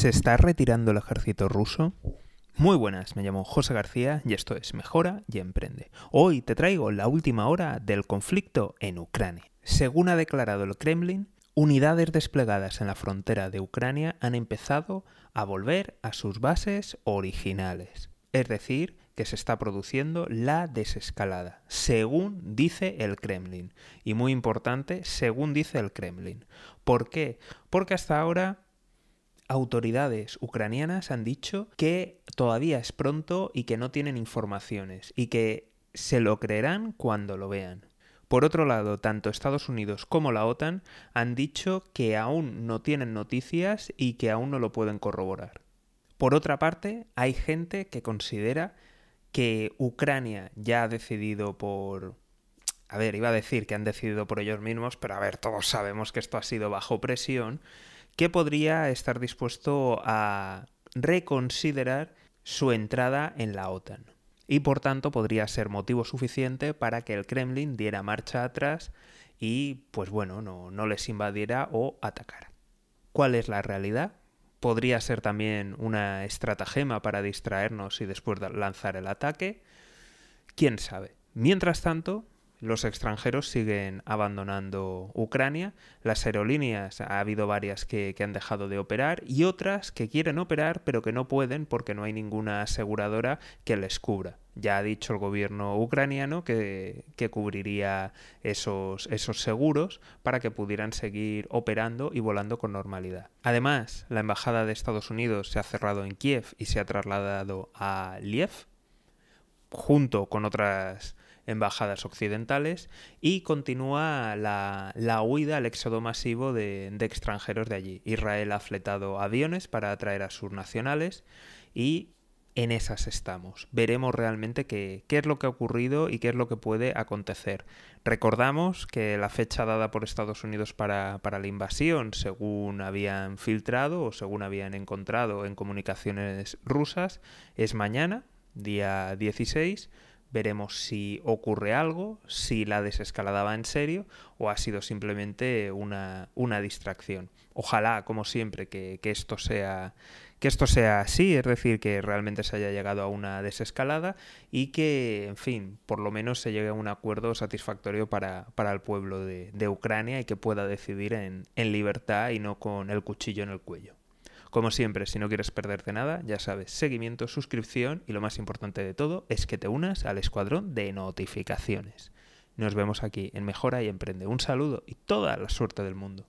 ¿Se está retirando el ejército ruso? Muy buenas, me llamo José García y esto es Mejora y Emprende. Hoy te traigo la última hora del conflicto en Ucrania. Según ha declarado el Kremlin, unidades desplegadas en la frontera de Ucrania han empezado a volver a sus bases originales. Es decir, que se está produciendo la desescalada, según dice el Kremlin. Y muy importante, según dice el Kremlin. ¿Por qué? Porque hasta ahora autoridades ucranianas han dicho que todavía es pronto y que no tienen informaciones y que se lo creerán cuando lo vean. Por otro lado, tanto Estados Unidos como la OTAN han dicho que aún no tienen noticias y que aún no lo pueden corroborar. Por otra parte, hay gente que considera que Ucrania ya ha decidido por... A ver, iba a decir que han decidido por ellos mismos, pero a ver, todos sabemos que esto ha sido bajo presión que podría estar dispuesto a reconsiderar su entrada en la OTAN. Y por tanto podría ser motivo suficiente para que el Kremlin diera marcha atrás y, pues bueno, no, no les invadiera o atacara. ¿Cuál es la realidad? Podría ser también una estratagema para distraernos y después lanzar el ataque. ¿Quién sabe? Mientras tanto, los extranjeros siguen abandonando Ucrania. Las aerolíneas, ha habido varias que, han dejado de operar y otras que quieren operar pero que no pueden porque no hay ninguna aseguradora que les cubra. Ya ha dicho el gobierno ucraniano que, que cubriría esos, esos seguros para que pudieran seguir operando y volando con normalidad. Además, la Embajada de Estados Unidos se ha cerrado en Kiev y se ha trasladado a Liev, junto con otras embajadas occidentales y continúa la, huida, el éxodo masivo de, extranjeros de allí. Israel ha fletado aviones para atraer a sus nacionales y en esas estamos. Veremos realmente qué, qué, es lo que ha ocurrido y qué es lo que puede acontecer. Recordamos que la fecha dada por Estados Unidos para, para, la invasión, según habían filtrado o según habían encontrado en comunicaciones rusas, es mañana, día 16 Veremos si ocurre algo, si la desescalada va en serio o ha sido simplemente una, una distracción. Ojalá, como siempre, que, que, esto sea, que esto sea así, es decir, que realmente se haya llegado a una desescalada y que, en fin, por lo menos se llegue a un acuerdo satisfactorio para, para el pueblo de, de Ucrania y que pueda decidir en, en libertad y no con el cuchillo en el cuello. Como siempre, si no quieres perderte nada, ya sabes, seguimiento, suscripción y lo más importante de todo es que te unas al escuadrón de notificaciones. Nos vemos aquí en Mejora y Emprende. Un saludo y toda la suerte del mundo.